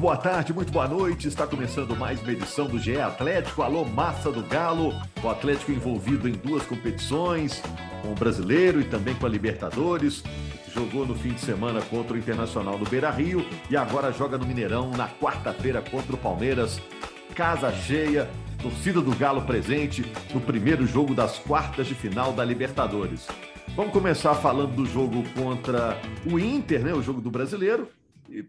Muito boa tarde, muito boa noite. Está começando mais uma edição do GE Atlético. Alô, massa do Galo. O Atlético envolvido em duas competições, com o brasileiro e também com a Libertadores. Jogou no fim de semana contra o Internacional no Beira Rio e agora joga no Mineirão na quarta-feira contra o Palmeiras. Casa cheia, torcida do Galo presente no primeiro jogo das quartas de final da Libertadores. Vamos começar falando do jogo contra o Inter, né? O jogo do brasileiro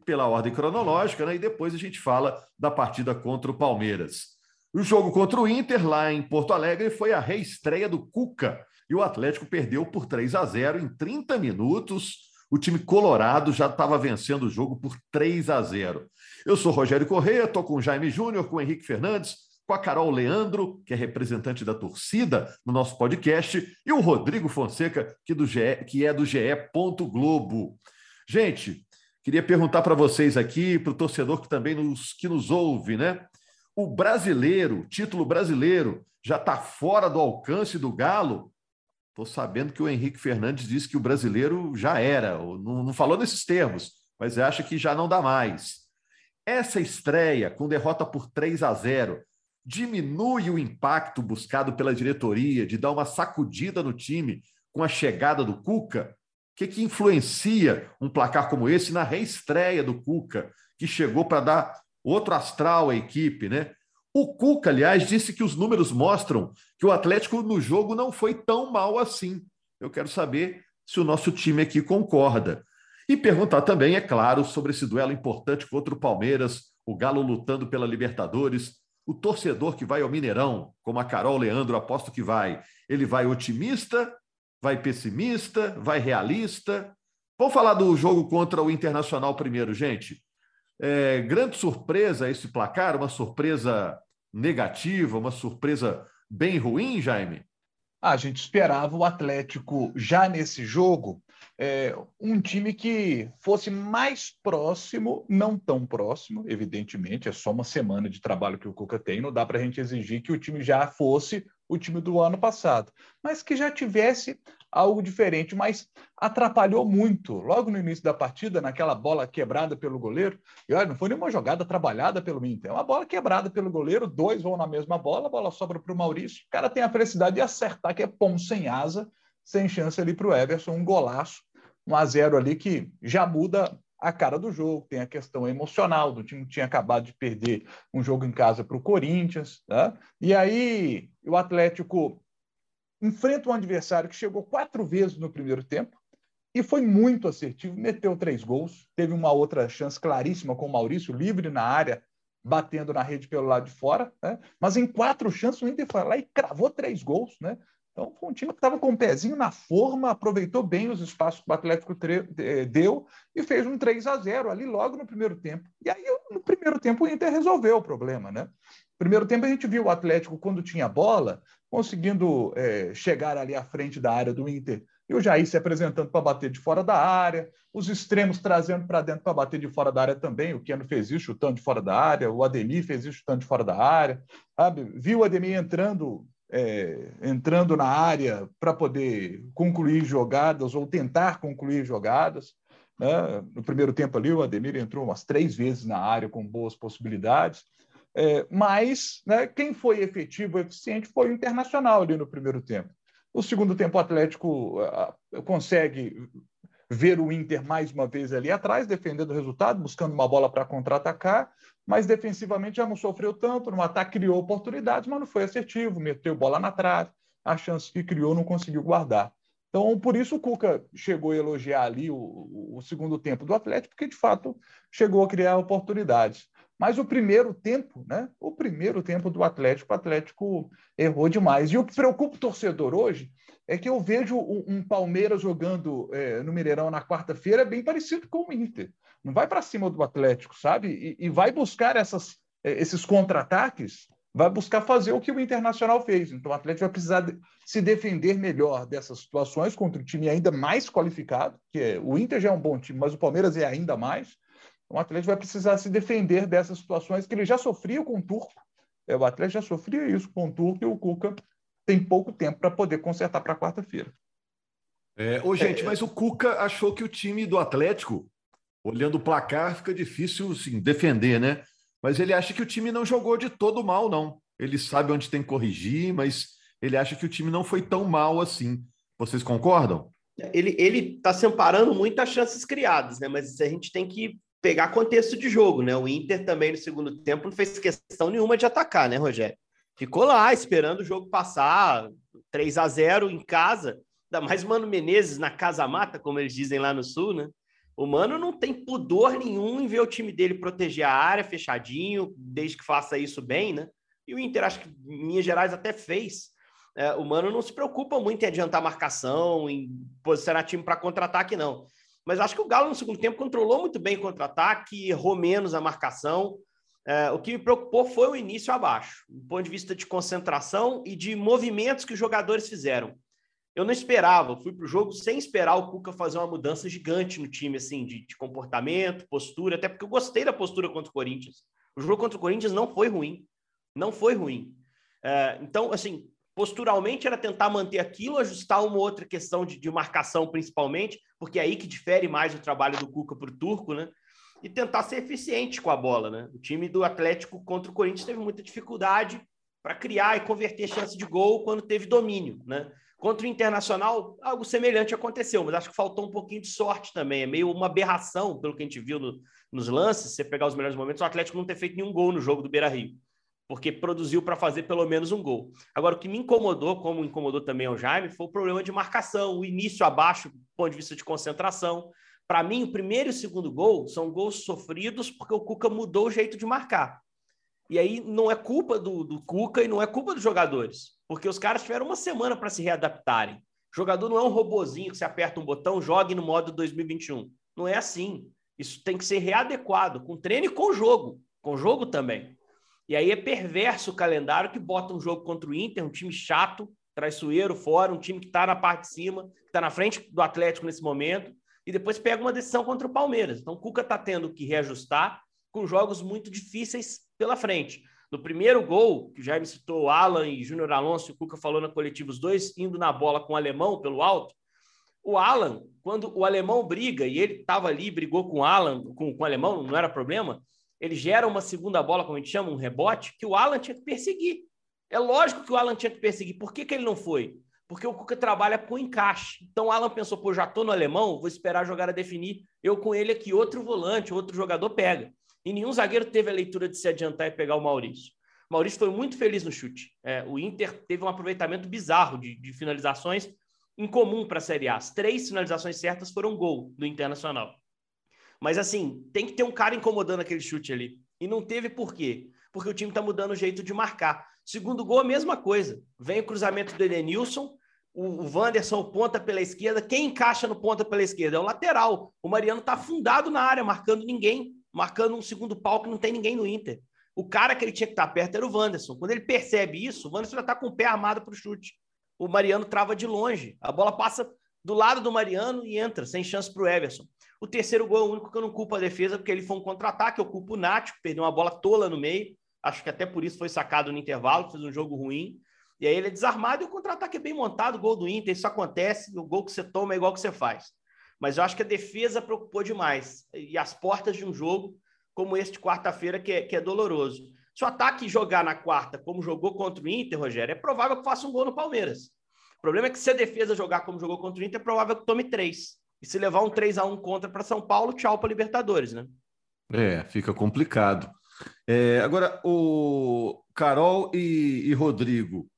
pela ordem cronológica, né? E depois a gente fala da partida contra o Palmeiras. O jogo contra o Inter, lá em Porto Alegre, foi a reestreia do Cuca. E o Atlético perdeu por 3 a 0 em 30 minutos. O time colorado já estava vencendo o jogo por 3 a 0. Eu sou Rogério Corrêa, estou com o Jaime Júnior, com o Henrique Fernandes, com a Carol Leandro, que é representante da torcida no nosso podcast, e o Rodrigo Fonseca, que, do GE, que é do GE. Globo. Gente, Queria perguntar para vocês aqui, para o torcedor que também nos, que nos ouve, né? O brasileiro, título brasileiro, já está fora do alcance do Galo? Estou sabendo que o Henrique Fernandes disse que o brasileiro já era, não, não falou nesses termos, mas acha que já não dá mais. Essa estreia, com derrota por 3 a 0, diminui o impacto buscado pela diretoria de dar uma sacudida no time com a chegada do Cuca? Que, que influencia um placar como esse na reestreia do Cuca, que chegou para dar outro astral à equipe, né? O Cuca, aliás, disse que os números mostram que o Atlético no jogo não foi tão mal assim. Eu quero saber se o nosso time aqui concorda. E perguntar também, é claro, sobre esse duelo importante contra o Palmeiras, o Galo lutando pela Libertadores. O torcedor que vai ao Mineirão, como a Carol Leandro aposto que vai, ele vai otimista vai pessimista, vai realista. Vamos falar do jogo contra o Internacional primeiro, gente. É, grande surpresa esse placar, uma surpresa negativa, uma surpresa bem ruim, Jaime? A gente esperava o Atlético já nesse jogo é, um time que fosse mais próximo, não tão próximo, evidentemente, é só uma semana de trabalho que o Cuca tem, não dá para a gente exigir que o time já fosse o time do ano passado, mas que já tivesse algo diferente, mas atrapalhou muito. Logo no início da partida, naquela bola quebrada pelo goleiro, e olha, não foi nenhuma jogada trabalhada pelo Inter, é uma bola quebrada pelo goleiro, dois vão na mesma bola, a bola sobra para o Maurício, o cara tem a felicidade de acertar, que é pom sem asa, sem chance ali para o Everson, um golaço, um a zero ali que já muda a cara do jogo, tem a questão emocional do time que tinha acabado de perder um jogo em casa para o Corinthians, tá? e aí o Atlético enfrenta um adversário que chegou quatro vezes no primeiro tempo e foi muito assertivo, meteu três gols, teve uma outra chance claríssima com o Maurício livre na área, batendo na rede pelo lado de fora, né? mas em quatro chances o Inter foi lá e cravou três gols, né? Então, foi um time que estava com o pezinho na forma, aproveitou bem os espaços que o Atlético eh, deu e fez um 3 a 0 ali logo no primeiro tempo. E aí, no primeiro tempo, o Inter resolveu o problema, né? Primeiro tempo, a gente viu o Atlético, quando tinha bola, conseguindo é, chegar ali à frente da área do Inter. E o Jair se apresentando para bater de fora da área, os extremos trazendo para dentro para bater de fora da área também. O Keno fez isso chutando de fora da área, o Ademir fez isso chutando de fora da área. Sabe? Viu o Ademir entrando é, entrando na área para poder concluir jogadas ou tentar concluir jogadas. Né? No primeiro tempo ali, o Ademir entrou umas três vezes na área com boas possibilidades. É, mas né, quem foi efetivo, eficiente, foi o Internacional ali no primeiro tempo. No segundo tempo, o Atlético uh, consegue ver o Inter mais uma vez ali atrás, defendendo o resultado, buscando uma bola para contra-atacar, mas defensivamente já não sofreu tanto, no ataque criou oportunidades, mas não foi assertivo, meteu bola na trave, a chance que criou não conseguiu guardar. Então, por isso o Cuca chegou a elogiar ali o, o, segundo tempo do Atlético, porque de fato chegou a criar oportunidades. Mas o primeiro tempo, né? O primeiro tempo do Atlético, o Atlético errou demais. E o que preocupa o torcedor hoje é que eu vejo um, um Palmeiras jogando é, no Mineirão na quarta-feira bem parecido com o Inter. Não vai para cima do Atlético, sabe? E, e vai buscar essas, é, esses contra-ataques, vai buscar fazer o que o Internacional fez. Então o Atlético vai precisar de, se defender melhor dessas situações contra um time ainda mais qualificado, que é, o Inter já é um bom time, mas o Palmeiras é ainda mais. Então, o Atlético vai precisar se defender dessas situações que ele já sofria com o Turco. É, o Atlético já sofria isso com o Turco e o Cuca tem pouco tempo para poder consertar para quarta-feira. É, ô, gente, é, mas o Cuca achou que o time do Atlético, olhando o placar, fica difícil assim, defender, né? Mas ele acha que o time não jogou de todo mal, não. Ele sabe onde tem que corrigir, mas ele acha que o time não foi tão mal assim. Vocês concordam? Ele está se amparando muito as chances criadas, né? Mas a gente tem que pegar contexto de jogo, né? O Inter também no segundo tempo não fez questão nenhuma de atacar, né, Rogério? Ficou lá esperando o jogo passar 3 a 0 em casa. Ainda mais Mano Menezes na casa mata, como eles dizem lá no sul, né? O Mano não tem pudor nenhum em ver o time dele proteger a área fechadinho, desde que faça isso bem, né? E o Inter, acho que Minas Gerais até fez. É, o Mano não se preocupa muito em adiantar marcação, em posicionar time para contra-ataque, não. Mas acho que o Galo no segundo tempo controlou muito bem o contra-ataque, errou menos a marcação. É, o que me preocupou foi o início abaixo, do ponto de vista de concentração e de movimentos que os jogadores fizeram. Eu não esperava, fui para o jogo sem esperar o Cuca fazer uma mudança gigante no time, assim, de, de, comportamento, postura, até porque eu gostei da postura contra o Corinthians. O jogo contra o Corinthians não foi ruim, não foi ruim. É, então, assim, posturalmente era tentar manter aquilo, ajustar uma outra questão de, de marcação, principalmente, porque é aí que difere mais o trabalho do Cuca para o Turco, né? E tentar ser eficiente com a bola, né? O time do Atlético contra o Corinthians teve muita dificuldade para criar e converter chance de gol quando teve domínio, né? Contra o Internacional, algo semelhante aconteceu, mas acho que faltou um pouquinho de sorte também. É meio uma aberração, pelo que a gente viu no, nos lances, você pegar os melhores momentos, o Atlético não ter feito nenhum gol no jogo do Beira Rio, porque produziu para fazer pelo menos um gol. Agora, o que me incomodou, como incomodou também o Jaime, foi o problema de marcação, o início abaixo, do ponto de vista de concentração. Para mim, o primeiro e o segundo gol são gols sofridos porque o Cuca mudou o jeito de marcar. E aí não é culpa do, do Cuca e não é culpa dos jogadores, porque os caras tiveram uma semana para se readaptarem. O jogador não é um robozinho que você aperta um botão, jogue no modo 2021. Não é assim. Isso tem que ser readequado com treino e com jogo. Com jogo também. E aí é perverso o calendário que bota um jogo contra o Inter, um time chato, traiçoeiro, fora, um time que está na parte de cima, que está na frente do Atlético nesse momento, e depois pega uma decisão contra o Palmeiras. Então, o Cuca está tendo que reajustar com jogos muito difíceis pela frente. No primeiro gol, que já me citou Alan e Júnior Alonso, o Cuca falou na coletiva, os dois indo na bola com o alemão pelo alto. O Alan, quando o alemão briga, e ele estava ali, brigou com o Alan, com, com o alemão, não era problema, ele gera uma segunda bola, como a gente chama, um rebote, que o Alan tinha que perseguir. É lógico que o Alan tinha que perseguir. Por que, que ele não foi? Porque o Cuca trabalha com encaixe. Então o Alan pensou, pô, já tô no alemão, vou esperar a jogada definir. Eu com ele aqui, outro volante, outro jogador pega. E nenhum zagueiro teve a leitura de se adiantar e pegar o Maurício. O Maurício foi muito feliz no chute. É, o Inter teve um aproveitamento bizarro de, de finalizações incomum para a Série A. As três finalizações certas foram gol do Internacional. Mas assim, tem que ter um cara incomodando aquele chute ali. E não teve por quê? Porque o time está mudando o jeito de marcar. Segundo gol, a mesma coisa. Vem o cruzamento do Edenilson, o Wanderson o ponta pela esquerda. Quem encaixa no ponta pela esquerda? É o lateral. O Mariano está afundado na área, marcando ninguém, marcando um segundo pau que não tem ninguém no Inter. O cara que ele tinha que estar tá perto era o Wanderson. Quando ele percebe isso, o Wanderson já está com o pé armado para o chute. O Mariano trava de longe. A bola passa do lado do Mariano e entra, sem chance para o Everson. O terceiro gol é o único que eu não culpo a defesa, porque ele foi um contra-ataque. Eu culpo o Nath, que perdeu uma bola tola no meio. Acho que até por isso foi sacado no intervalo, fez um jogo ruim. E aí ele é desarmado e o contra-ataque é bem montado, gol do Inter, isso acontece, o gol que você toma é igual que você faz. Mas eu acho que a defesa preocupou demais. E as portas de um jogo como este quarta-feira, que, é, que é doloroso. Se o ataque jogar na quarta, como jogou contra o Inter, Rogério, é provável que faça um gol no Palmeiras. O problema é que se a defesa jogar como jogou contra o Inter, é provável que tome três. E se levar um 3 a 1 contra para São Paulo, tchau para Libertadores, né? É, fica complicado. É, agora, o Carol e, e Rodrigo,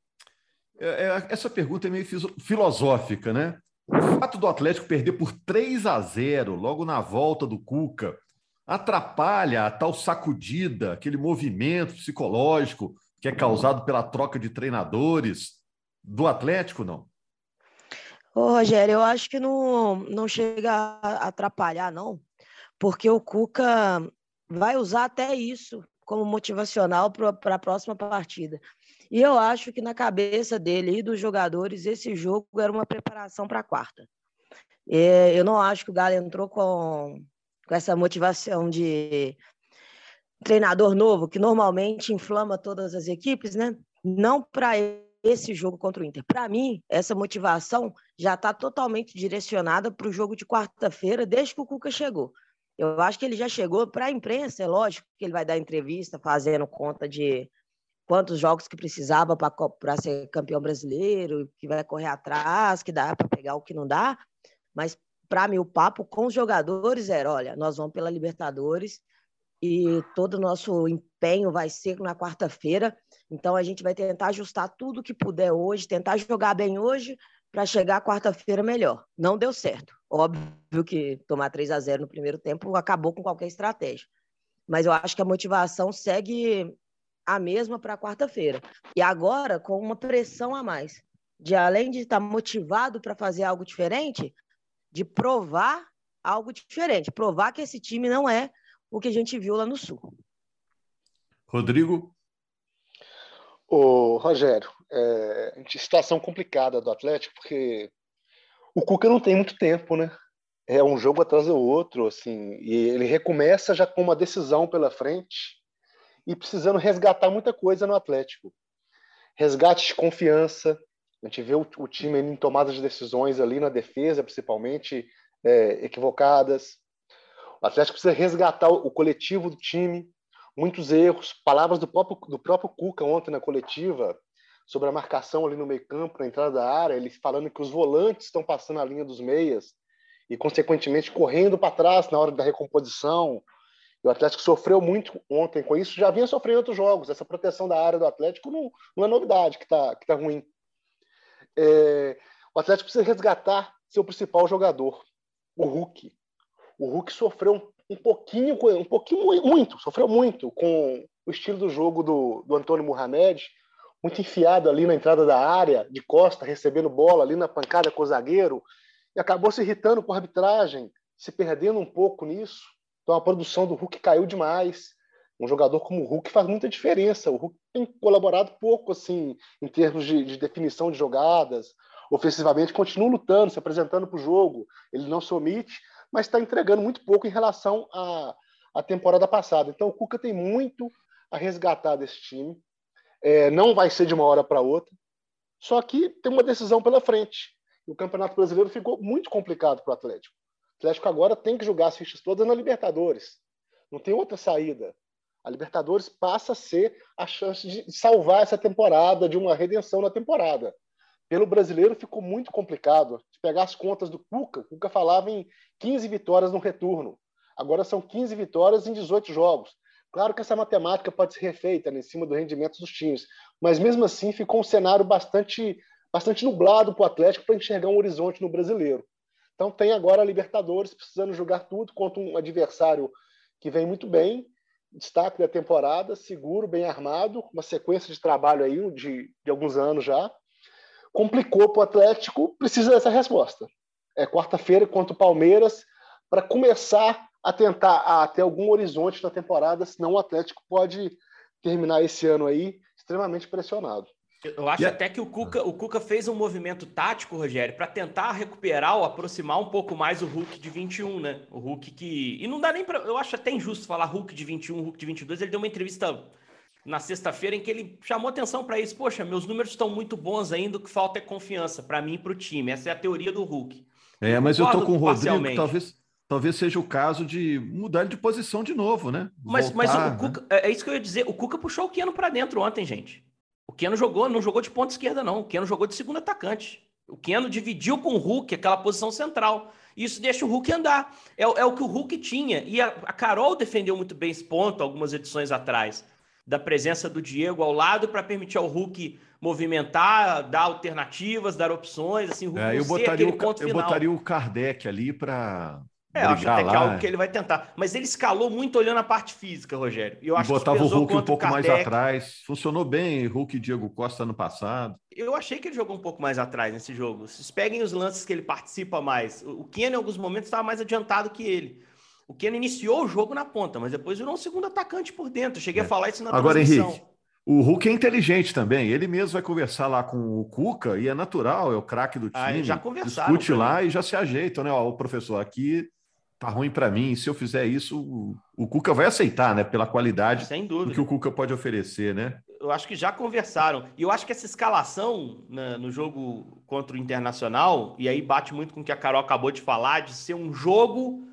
essa pergunta é meio filosófica, né? O fato do Atlético perder por 3 a 0 logo na volta do Cuca atrapalha a tal sacudida, aquele movimento psicológico que é causado pela troca de treinadores do Atlético, não? Ô, Rogério, eu acho que não, não chega a atrapalhar, não, porque o Cuca vai usar até isso como motivacional para a próxima partida. E eu acho que na cabeça dele e dos jogadores, esse jogo era uma preparação para a quarta. É, eu não acho que o Galo entrou com, com essa motivação de treinador novo, que normalmente inflama todas as equipes, né? Não para esse jogo contra o Inter. Para mim, essa motivação já está totalmente direcionada para o jogo de quarta-feira, desde que o Cuca chegou. Eu acho que ele já chegou para a imprensa, é lógico que ele vai dar entrevista fazendo conta de quantos jogos que precisava para ser campeão brasileiro, que vai correr atrás, que dá para pegar o que não dá. Mas para mim o papo com os jogadores era, olha, nós vamos pela Libertadores e todo o nosso empenho vai ser na quarta-feira. Então a gente vai tentar ajustar tudo que puder hoje, tentar jogar bem hoje para chegar quarta-feira melhor. Não deu certo. Óbvio que tomar 3 a 0 no primeiro tempo acabou com qualquer estratégia. Mas eu acho que a motivação segue a mesma para quarta-feira. E agora, com uma pressão a mais, de além de estar motivado para fazer algo diferente, de provar algo diferente, provar que esse time não é o que a gente viu lá no Sul. Rodrigo? Ô, Rogério, é, situação complicada do Atlético, porque o Cuca não tem muito tempo, né? É um jogo atrás do outro, assim, e ele recomeça já com uma decisão pela frente e precisando resgatar muita coisa no Atlético. Resgate de confiança. A gente vê o, o time em tomadas de decisões ali na defesa, principalmente é, equivocadas. O Atlético precisa resgatar o, o, coletivo do time. Muitos erros. Palavras do próprio, do próprio Cuca ontem na coletiva sobre a marcação ali no meio-campo, na entrada da área, ele falando que os volantes estão passando a linha dos meias e, consequentemente, correndo para trás na hora da recomposição. E o Atlético sofreu muito ontem com isso, já vinha sofrendo outros jogos. Essa proteção da área do Atlético não, não é novidade, que está que tá ruim. É, o Atlético precisa resgatar seu principal jogador, o Hulk. O Hulk sofreu um, um pouquinho, um pouquinho muito, sofreu muito com o estilo do jogo do, do Antônio Mohamed, muito enfiado ali na entrada da área, de costa, recebendo bola ali na pancada com o zagueiro, e acabou se irritando com a arbitragem, se perdendo um pouco nisso. Então a produção do Hulk caiu demais. Um jogador como o Hulk faz muita diferença. O Hulk tem colaborado pouco assim em termos de, de definição de jogadas. Ofensivamente continua lutando, se apresentando para o jogo. Ele não se omite, mas está entregando muito pouco em relação à, à temporada passada. Então o Cuca tem muito a resgatar desse time. É, não vai ser de uma hora para outra. Só que tem uma decisão pela frente. O Campeonato Brasileiro ficou muito complicado para o Atlético. Atlético agora tem que jogar as fichas todas na Libertadores. Não tem outra saída. A Libertadores passa a ser a chance de salvar essa temporada, de uma redenção na temporada. Pelo brasileiro ficou muito complicado. Se pegar as contas do Cuca, o Cuca falava em 15 vitórias no retorno. Agora são 15 vitórias em 18 jogos. Claro que essa matemática pode ser refeita né, em cima do rendimento dos times, mas mesmo assim ficou um cenário bastante, bastante nublado para o Atlético para enxergar um horizonte no brasileiro. Então tem agora a Libertadores precisando jogar tudo contra um adversário que vem muito bem, destaque da temporada, seguro, bem armado, uma sequência de trabalho aí de, de alguns anos já. Complicou para o Atlético, precisa dessa resposta. É quarta-feira contra o Palmeiras para começar a tentar a ter algum horizonte na temporada, senão o Atlético pode terminar esse ano aí extremamente pressionado. Eu acho até que o Cuca, o Cuca fez um movimento tático, Rogério, para tentar recuperar ou aproximar um pouco mais o Hulk de 21, né? O Hulk que. E não dá nem para. Eu acho até injusto falar Hulk de 21, Hulk de 22. Ele deu uma entrevista na sexta-feira em que ele chamou atenção para isso. Poxa, meus números estão muito bons ainda, o que falta é confiança para mim e para o time. Essa é a teoria do Hulk. É, mas eu tô com o Rodrigo, que talvez, talvez seja o caso de mudar de posição de novo, né? Mas, Voltar, mas o né? Cuca, é, é isso que eu ia dizer. O Cuca puxou o Keno para dentro ontem, gente. O Keno jogou, não jogou de ponta esquerda, não. O Keno jogou de segundo atacante. O Keno dividiu com o Hulk aquela posição central. Isso deixa o Hulk andar. É, é o que o Hulk tinha. E a, a, Carol defendeu muito bem esse ponto algumas edições atrás. Da presença do Diego ao lado para permitir ao Hulk movimentar, dar alternativas, dar opções. Assim, é, eu, botaria o, eu botaria o Kardec ali para É, acho até lá. que é algo que ele vai tentar. Mas ele escalou muito olhando a parte física, Rogério. Eu acho e botava que o Hulk um pouco mais atrás. Funcionou bem, Hulk e Diego Costa no passado. Eu achei que ele jogou um pouco mais atrás nesse jogo. Vocês peguem os lances que ele participa mais. O Ken, em alguns momentos, estava mais adiantado que ele. O Ken iniciou o jogo na ponta, mas depois virou um segundo atacante por dentro. Eu cheguei é. a falar isso na Agora, transmissão. Henrique, o Hulk é inteligente também. Ele mesmo vai conversar lá com o Cuca e é natural, é o craque do time. Ah, já conversaram. Discute lá e já se ajeita, né? Ó, o professor, aqui tá ruim para mim. Se eu fizer isso, o, o, Cuca vai aceitar, né? Pela qualidade Sem dúvida. do que o Cuca pode oferecer, né? Eu acho que já conversaram. E eu acho que essa escalação né, no jogo contra o Internacional, e aí bate muito com o que a Carol acabou de falar, de ser um jogo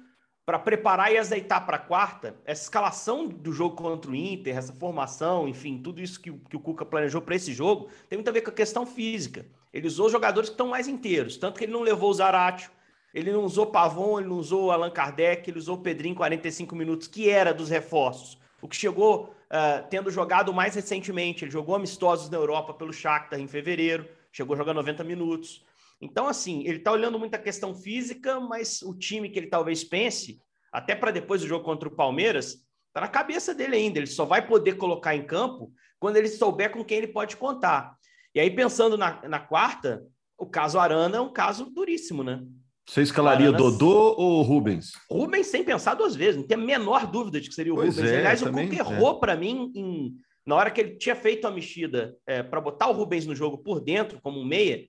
para preparar e azeitar para a quarta, essa escalação do jogo contra o Inter, essa formação, enfim, tudo isso que, que o Cuca planejou para esse jogo, tem muito a ver com a questão física. Ele usou jogadores que estão mais inteiros, tanto que ele não levou o Zaratio, ele não usou Pavon, ele não usou Allan Kardec, ele usou Pedrinho 45 minutos, que era dos reforços. O que chegou uh, tendo jogado mais recentemente, ele jogou amistosos na Europa pelo Shakhtar em fevereiro, chegou a jogar 90 minutos. Então, assim, ele está olhando muito a questão física, mas o time que ele talvez pense, até para depois do jogo contra o Palmeiras, está na cabeça dele ainda. Ele só vai poder colocar em campo quando ele souber com quem ele pode contar. E aí, pensando na, na quarta, o caso Arana é um caso duríssimo, né? Você escalaria Dodô ou Rubens? Rubens sem pensar duas vezes, não tem a menor dúvida de que seria o pois Rubens. É, Aliás, o Cuca errou é. para mim em, na hora que ele tinha feito a mexida é, para botar o Rubens no jogo por dentro, como um meia,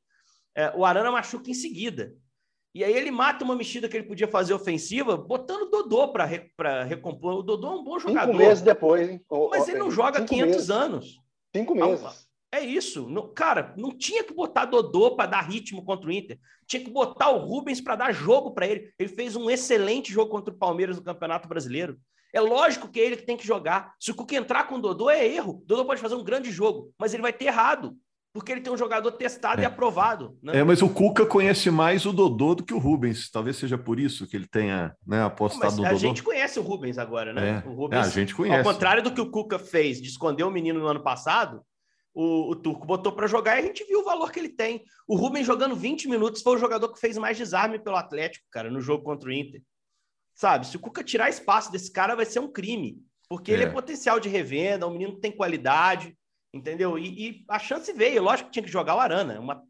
é, o Arana machuca em seguida. E aí ele mata uma mexida que ele podia fazer ofensiva, botando o Dodô para re, recompor. O Dodô é um bom jogador. Cinco meses depois, hein? Mas ele não joga 500 meses. anos. Cinco meses. É isso. Não, cara, não tinha que botar Dodô para dar ritmo contra o Inter. Tinha que botar o Rubens para dar jogo para ele. Ele fez um excelente jogo contra o Palmeiras no Campeonato Brasileiro. É lógico que é ele que tem que jogar. Se o Cuca entrar com o Dodô, é erro. O Dodô pode fazer um grande jogo, mas ele vai ter errado. Porque ele tem um jogador testado é. e aprovado. Né? É, mas o Cuca conhece mais o Dodô do que o Rubens. Talvez seja por isso que ele tenha né, apostado no Dodô. A gente conhece o Rubens agora, né? É. O Rubens, é, a gente conhece. Ao contrário do que o Cuca fez de esconder o menino no ano passado, o, o Turco botou para jogar e a gente viu o valor que ele tem. O Rubens jogando 20 minutos foi o jogador que fez mais desarme pelo Atlético, cara, no jogo contra o Inter. Sabe, se o Cuca tirar espaço desse cara, vai ser um crime. Porque é. ele é potencial de revenda, um menino que tem qualidade, entendeu? E, e, a chance veio. Lógico que tinha que jogar o Arana. Uma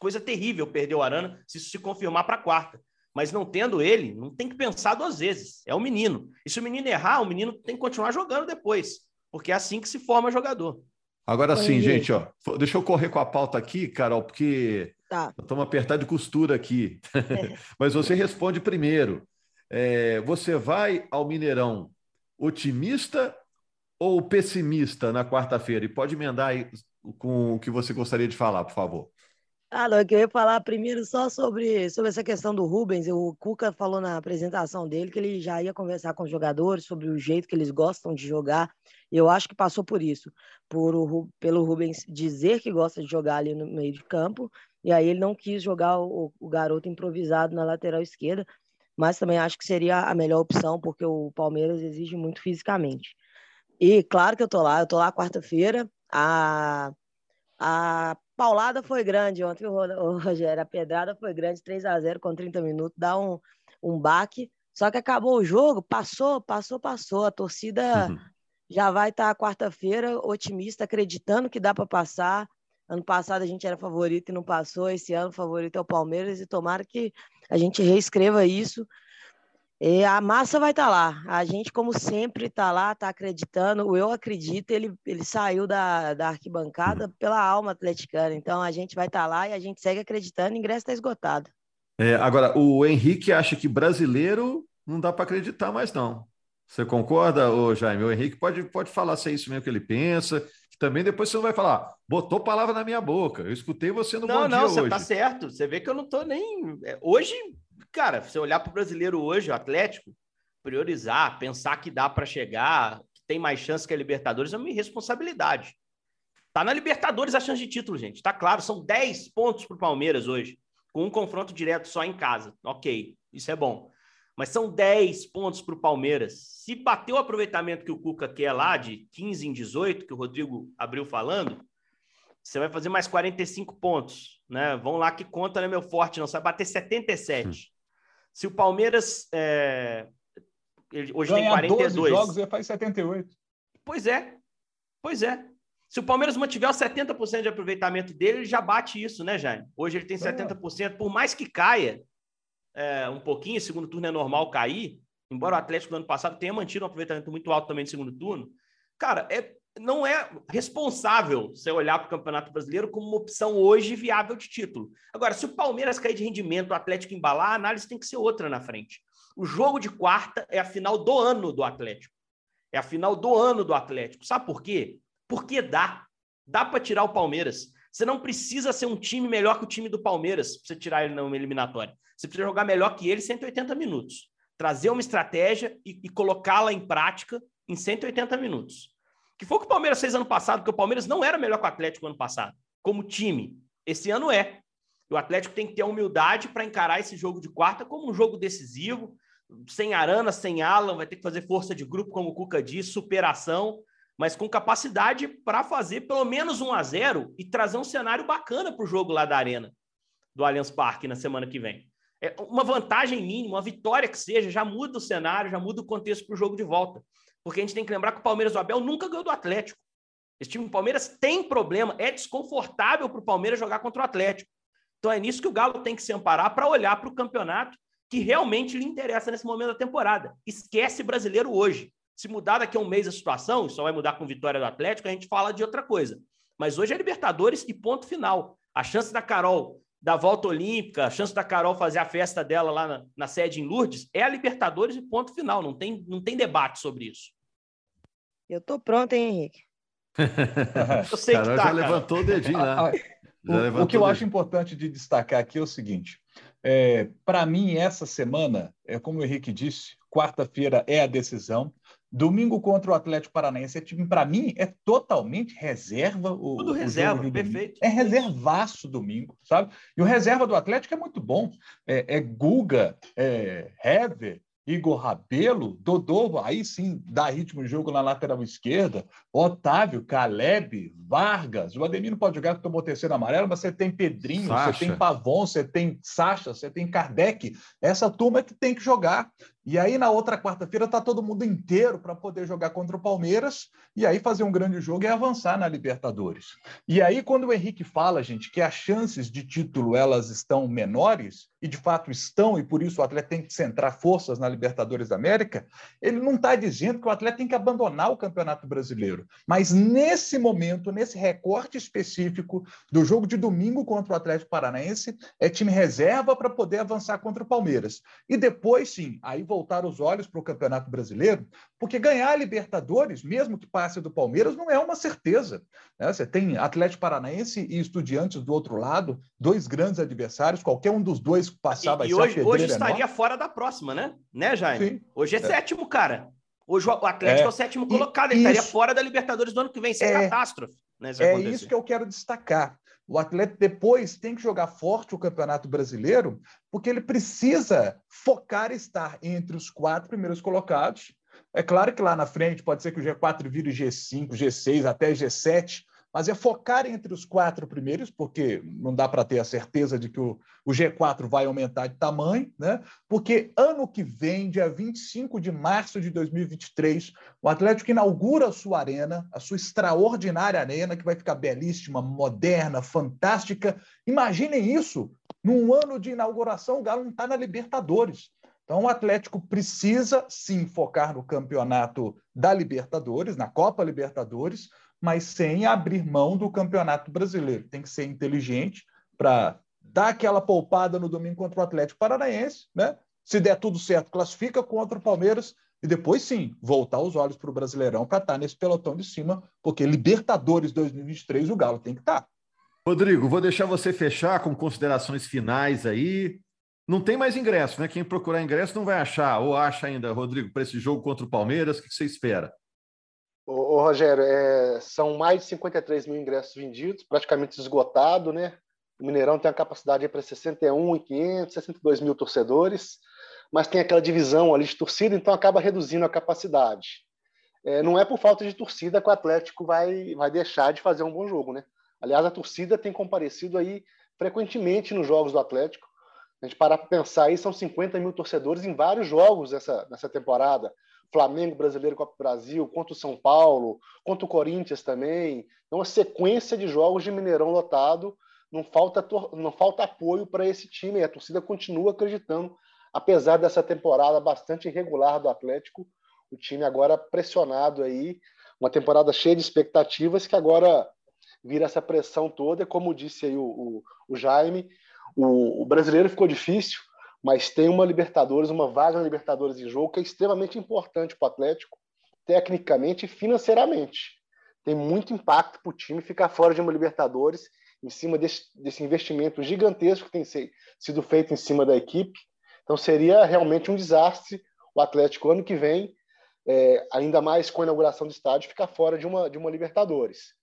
coisa terrível perder o Arana se isso se confirmar para a quarta. Mas não tendo ele, não tem que pensar duas vezes. É o menino. E se o menino errar, o menino tem que continuar jogando depois. Porque é assim que se forma jogador. Agora sim, gente, ó, deixa eu correr com a pauta aqui, Carol, porque tá. estamos apertado de costura aqui. Mas você responde primeiro. É, você vai ao Mineirão otimista ou pessimista na quarta-feira? E pode emendar aí com o que você gostaria de falar, por favor. Ah, não, eu queria falar primeiro só sobre, sobre essa questão do Rubens. O Cuca falou na apresentação dele que ele já ia conversar com os jogadores sobre o jeito que eles gostam de jogar. Eu acho que passou por isso, por o, pelo Rubens dizer que gosta de jogar ali no meio de campo, e aí ele não quis jogar o, o garoto improvisado na lateral esquerda, mas também acho que seria a melhor opção, porque o Palmeiras exige muito fisicamente. E claro que eu tô lá, eu tô lá quarta-feira, a, a paulada foi grande ontem, o Rogério. A pedrada foi grande, 3 a 0 com 30 minutos, dá um, um baque. Só que acabou o jogo, passou, passou, passou. A torcida uhum. Já vai estar tá quarta-feira otimista, acreditando que dá para passar. Ano passado a gente era favorito e não passou. Esse ano o favorito é o Palmeiras e tomara que a gente reescreva isso e a massa vai estar tá lá. A gente, como sempre, está lá, está acreditando. Eu acredito, ele, ele saiu da, da arquibancada pela alma atleticana. Então a gente vai estar tá lá e a gente segue acreditando. O ingresso está esgotado. É, agora, o Henrique acha que brasileiro não dá para acreditar mais, não. Você concorda, ô Jaime? O Henrique pode, pode falar se é isso mesmo que ele pensa. Que também depois você não vai falar, botou palavra na minha boca. Eu escutei você no não, Bom não, Dia hoje. Não, você tá certo. Você vê que eu não tô nem. É, hoje cara, se você olhar para o brasileiro hoje, o Atlético, priorizar, pensar que dá para chegar, que tem mais chance que a Libertadores, é uma irresponsabilidade. Tá na Libertadores a chance de título, gente. Tá claro, são 10 pontos para o Palmeiras hoje, com um confronto direto só em casa. Ok, isso é bom. Mas são 10 pontos para o Palmeiras. Se bater o aproveitamento que o Cuca quer lá, de 15 em 18, que o Rodrigo abriu falando, você vai fazer mais 45 pontos. Né? Vão lá que conta, não é meu forte, não. Você vai bater 77. Hum. Se o Palmeiras é, hoje Ganhar tem 42 12 jogos, ele faz 78. Pois é. Pois é. Se o Palmeiras mantiver o 70% de aproveitamento dele, ele já bate isso, né, Jaime? Hoje ele tem 70%. Por mais que caia é, um pouquinho, segundo turno é normal cair, embora o Atlético do ano passado tenha mantido um aproveitamento muito alto também no segundo turno, cara, é, não é responsável você olhar para o Campeonato Brasileiro como uma opção hoje viável de título. Agora, se o Palmeiras cair de rendimento, o Atlético embalar, a análise tem que ser outra na frente. O jogo de quarta é a final do ano do Atlético. É a final do ano do Atlético. Sabe por quê? Porque dá. Dá para tirar o Palmeiras. Você não precisa ser um time melhor que o time do Palmeiras para você tirar ele na eliminatória. Você precisa jogar melhor que ele 180 minutos. Trazer uma estratégia e, e colocá-la em prática em 180 minutos. Que foi o que o Palmeiras fez ano passado, porque o Palmeiras não era melhor que o Atlético ano passado, como time. Esse ano é. O Atlético tem que ter a humildade para encarar esse jogo de quarta como um jogo decisivo, sem Arana, sem Alan, vai ter que fazer força de grupo, como o Cuca disse, superação, mas com capacidade para fazer pelo menos 1 a 0 e trazer um cenário bacana para o jogo lá da Arena, do Allianz Parque, na semana que vem. É uma vantagem mínima, uma vitória que seja, já muda o cenário, já muda o contexto para o jogo de volta. Porque a gente tem que lembrar que o Palmeiras do Abel nunca ganhou do Atlético. Esse time do Palmeiras tem problema, é desconfortável para o Palmeiras jogar contra o Atlético. Então é nisso que o Galo tem que se amparar para olhar para o campeonato que realmente lhe interessa nesse momento da temporada. Esquece brasileiro hoje. Se mudar daqui a um mês a situação, só vai mudar com vitória do Atlético, a gente fala de outra coisa. Mas hoje é Libertadores e ponto final. A chance da Carol da volta olímpica, a chance da Carol fazer a festa dela lá na, na sede em Lourdes, é a Libertadores e ponto final. Não tem, não tem debate sobre isso. Eu tô pronto, hein, Henrique? Eu sei Carol que tá, já cara. levantou o dedinho lá. o, o que eu acho importante de destacar aqui é o seguinte: é, Para mim, essa semana, é como o Henrique disse, quarta-feira é a decisão. Domingo contra o Atlético Paranaense, time, para mim, é totalmente reserva. O, Tudo reserva, perfeito. É reservaço domingo, sabe? E o reserva do Atlético é muito bom. É, é Guga, é Hever, Igor Rabelo, Dodô, aí sim dá ritmo de jogo na lateral esquerda, Otávio, Caleb, Vargas, o Ademir não pode jogar porque tomou terceiro amarelo, mas você tem Pedrinho, Sacha. você tem Pavon, você tem Sacha, você tem Kardec, essa turma é que tem que jogar. E aí, na outra quarta-feira, está todo mundo inteiro para poder jogar contra o Palmeiras e aí fazer um grande jogo e avançar na Libertadores. E aí, quando o Henrique fala, gente, que as chances de título elas estão menores, e de fato estão, e por isso o atleta tem que centrar forças na Libertadores da América, ele não está dizendo que o atleta tem que abandonar o Campeonato Brasileiro. Mas nesse momento, nesse recorte específico do jogo de domingo contra o Atlético Paranaense, é time reserva para poder avançar contra o Palmeiras. E depois, sim, aí voltar os olhos para o Campeonato Brasileiro, porque ganhar a Libertadores, mesmo que passe do Palmeiras, não é uma certeza. Né? Você tem Atlético Paranaense e Estudiantes do outro lado, dois grandes adversários, qualquer um dos dois passar e, vai e ser hoje, hoje estaria fora da próxima, né? Né, Jaime? Sim. Hoje é, é, sétimo, cara. Hoje o Atlético é, é o sétimo colocado, ele estaria fora da Libertadores do ano que vem, sem é, catástrofe. Né, é isso que eu quero destacar. O atleta depois tem que jogar forte o Campeonato Brasileiro, porque ele precisa focar estar entre os quatro primeiros colocados. É claro que lá na frente pode ser que o G4 vire G5, G6, até G7, mas é focar entre os quatro primeiros, porque não dá para ter a certeza de que o, o, G4 vai aumentar de tamanho, né? porque ano que vem, dia 25 de março de 2023, o Atlético inaugura a sua arena, a sua extraordinária arena, que vai ficar belíssima, moderna, fantástica. Imaginem isso, num ano de inauguração, o Galo não está na Libertadores. Então, o Atlético precisa sim focar no campeonato da Libertadores, na Copa Libertadores, mas sem abrir mão do Campeonato Brasileiro. Tem que ser inteligente para dar aquela poupada no domingo contra o Atlético Paranaense, né? Se der tudo certo, classifica contra o Palmeiras e depois sim voltar os olhos para o Brasileirão para estar tá nesse pelotão de cima, porque Libertadores 2023 o Galo tem que estar. Tá. Rodrigo, vou deixar você fechar com considerações finais aí. Não tem mais ingresso, né? Quem procurar ingresso não vai achar, ou acha ainda, Rodrigo, para esse jogo contra o Palmeiras, o que você espera? Ô, ô Rogério, é, são mais de 53 mil ingressos vendidos, praticamente esgotado, né? O Mineirão tem a capacidade para 61.500, 62 mil torcedores, mas tem aquela divisão ali de torcida, então acaba reduzindo a capacidade. É, não é por falta de torcida que o Atlético vai, vai deixar de fazer um bom jogo, né? Aliás, a torcida tem comparecido aí frequentemente nos jogos do Atlético. A gente parar para pensar aí, são 50 mil torcedores em vários jogos nessa, nessa temporada. Flamengo, Brasileiro, Copa do Brasil, contra o São Paulo, contra o Corinthians também. É uma sequência de jogos de Mineirão lotado. Não falta, não falta apoio para esse time. A torcida continua acreditando, apesar dessa temporada bastante irregular do Atlético. O time agora pressionado aí, uma temporada cheia de expectativas que agora vira essa pressão toda. Como disse aí o, o, o Jaime, o, o brasileiro ficou difícil, mas tem uma Libertadores, uma vaga na Libertadores em jogo que é extremamente importante para o Atlético, tecnicamente e financeiramente. Tem muito impacto para o time ficar fora de uma Libertadores em cima desse, desse investimento gigantesco que tem sido feito em cima da equipe. Então seria realmente um desastre o Atlético ano que vem, é, ainda mais com a inauguração do estádio, ficar fora de uma, de uma Libertadores.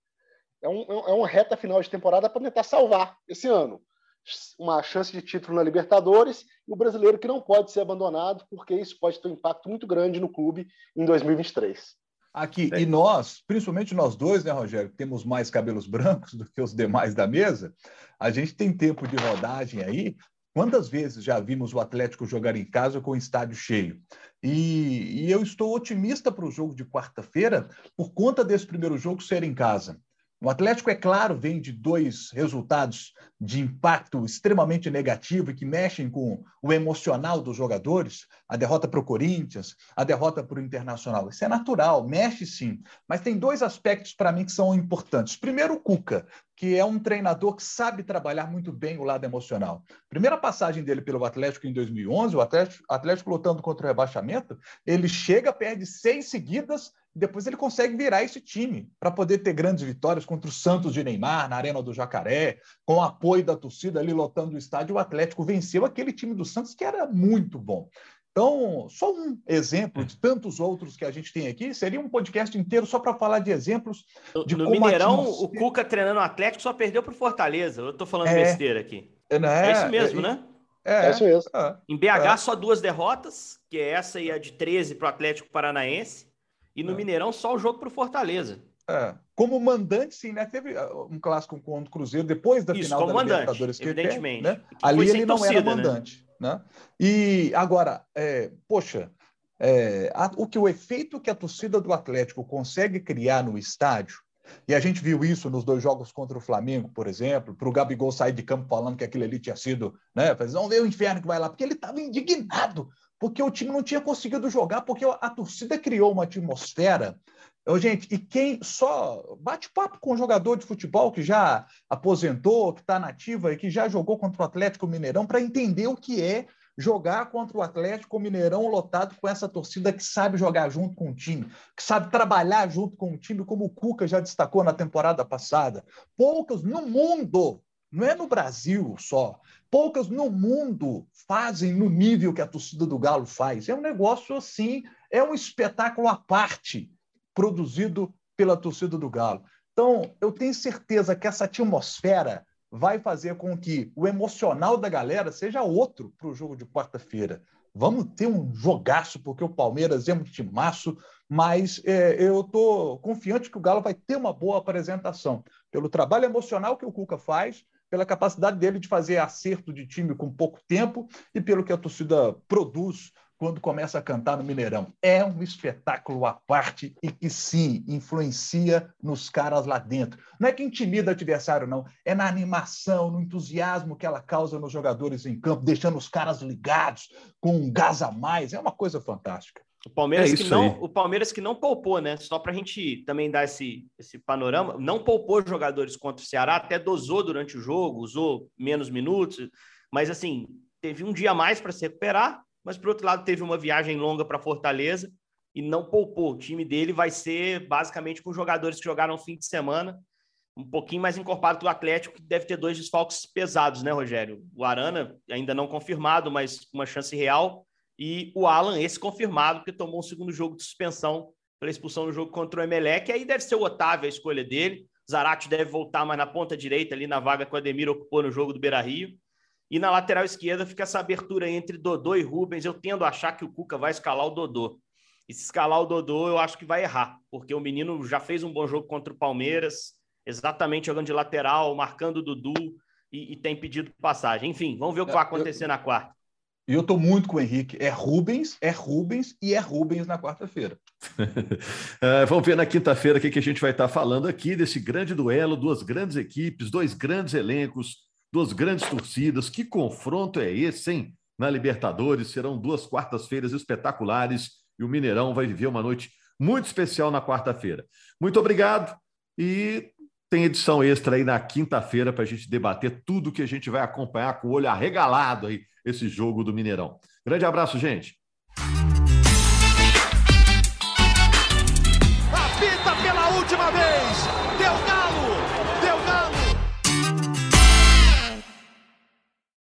É, um, é uma reta final de temporada para tentar salvar esse ano uma chance de título na Libertadores e o brasileiro que não pode ser abandonado, porque isso pode ter um impacto muito grande no clube em 2023. Aqui, é. e nós, principalmente nós dois, né, Rogério, que temos mais cabelos brancos do que os demais da mesa, a gente tem tempo de rodagem aí. Quantas vezes já vimos o Atlético jogar em casa com o estádio cheio? E, e eu estou otimista para o jogo de quarta-feira por conta desse primeiro jogo ser em casa. O Atlético, é claro, vem de dois resultados de impacto extremamente negativo e que mexem com o emocional dos jogadores. A derrota para o Corinthians, a derrota para o Internacional. Isso é natural, mexe sim. Mas tem dois aspectos para mim que são importantes. Primeiro, o Cuca, que é um treinador que sabe trabalhar muito bem o lado emocional. Primeira passagem dele pelo Atlético em 2011, o Atlético, Atlético lutando contra o rebaixamento, ele chega, perde seis seguidas depois ele consegue virar esse time para poder ter grandes vitórias contra o Santos de Neymar, na Arena do Jacaré, com o apoio da torcida ali lotando o estádio. O Atlético venceu aquele time do Santos que era muito bom. Então, só um exemplo de tantos outros que a gente tem aqui, seria um podcast inteiro só para falar de exemplos de No, no Mineirão, o Cuca treinando o Atlético só perdeu para o Fortaleza. Eu estou falando é, besteira aqui. É, né? é isso mesmo, é, né? É, é isso mesmo. É. em BH, é. só duas derrotas, que é essa e a de 13 para o Atlético Paranaense. E no é. Mineirão, só o jogo para o Fortaleza. É. Como mandante, sim, né? Teve uh, um clássico contra o Cruzeiro depois da Isso, final da mandante, Libertadores que evidentemente. Ele, né? Ali ele não torcida, era né? mandante. Né? né? E agora, é, poxa, é, a, o que o efeito que a torcida do Atlético consegue criar no estádio, e a gente viu isso nos dois jogos contra o Flamengo, por exemplo, para o Gabigol sair de campo falando que aquilo ali tinha sido, né? Vamos ver o inferno que vai lá, porque ele estava indignado porque o time não tinha conseguido jogar, porque a torcida criou uma atmosfera. Eu, gente, e quem só bate papo com um jogador de futebol que já aposentou, que está nativa e que já jogou contra o Atlético Mineirão para entender o que é jogar contra o Atlético Mineirão lotado com essa torcida que sabe jogar junto com o time, que sabe trabalhar junto com o time, como o Cuca já destacou na temporada passada. Poucos no mundo, não é no Brasil só, poucas no mundo fazem no nível que a torcida do Galo faz. É um negócio assim, é um espetáculo à parte produzido pela torcida do Galo. Então, eu tenho certeza que essa atmosfera vai fazer com que o emocional da galera seja outro para o jogo de quarta-feira. Vamos ter um jogaço, porque o Palmeiras é um timaço, mas é, eu estou confiante que o Galo vai ter uma boa apresentação, pelo trabalho emocional que o Cuca faz, pela capacidade dele de fazer acerto de time com pouco tempo e pelo que a torcida produz quando começa a cantar no Mineirão. É um espetáculo à parte e que sim influencia nos caras lá dentro. Não é que intimida o adversário, não. É na animação, no entusiasmo que ela causa nos jogadores em campo, deixando os caras ligados com um gás a mais. É uma coisa fantástica. O Palmeiras, é que não, o Palmeiras que não poupou, né? Só para a gente também dar esse, esse panorama, não poupou jogadores contra o Ceará, até dosou durante o jogo, usou menos minutos, mas assim, teve um dia a mais para se recuperar, mas por outro lado teve uma viagem longa para Fortaleza e não poupou. O time dele vai ser basicamente com jogadores que jogaram fim de semana, um pouquinho mais encorpado que o Atlético, que deve ter dois desfalques pesados, né, Rogério? O Arana, ainda não confirmado, mas uma chance real e o Alan, esse confirmado, porque tomou um segundo jogo de suspensão pela expulsão no jogo contra o Emelec. Aí deve ser o Otávio a escolha dele. Zarate deve voltar mais na ponta direita, ali na vaga que o Ademir ocupou no jogo do Beira Rio. E na lateral esquerda fica essa abertura entre Dodô e Rubens. Eu tendo a achar que o Cuca vai escalar o Dodô. E se escalar o Dodô, eu acho que vai errar, porque o menino já fez um bom jogo contra o Palmeiras, exatamente jogando de lateral, marcando o Dudu, e, e tem pedido passagem. Enfim, vamos ver o que vai acontecer eu, na quarta. E eu estou muito com o Henrique. É Rubens, é Rubens e é Rubens na quarta-feira. é, vamos ver na quinta-feira o que, que a gente vai estar falando aqui desse grande duelo, duas grandes equipes, dois grandes elencos, duas grandes torcidas. Que confronto é esse, hein? Na Libertadores serão duas quartas-feiras espetaculares e o Mineirão vai viver uma noite muito especial na quarta-feira. Muito obrigado e tem edição extra aí na quinta-feira para a gente debater tudo que a gente vai acompanhar com o olho arregalado aí, esse jogo do Mineirão. Grande abraço, gente.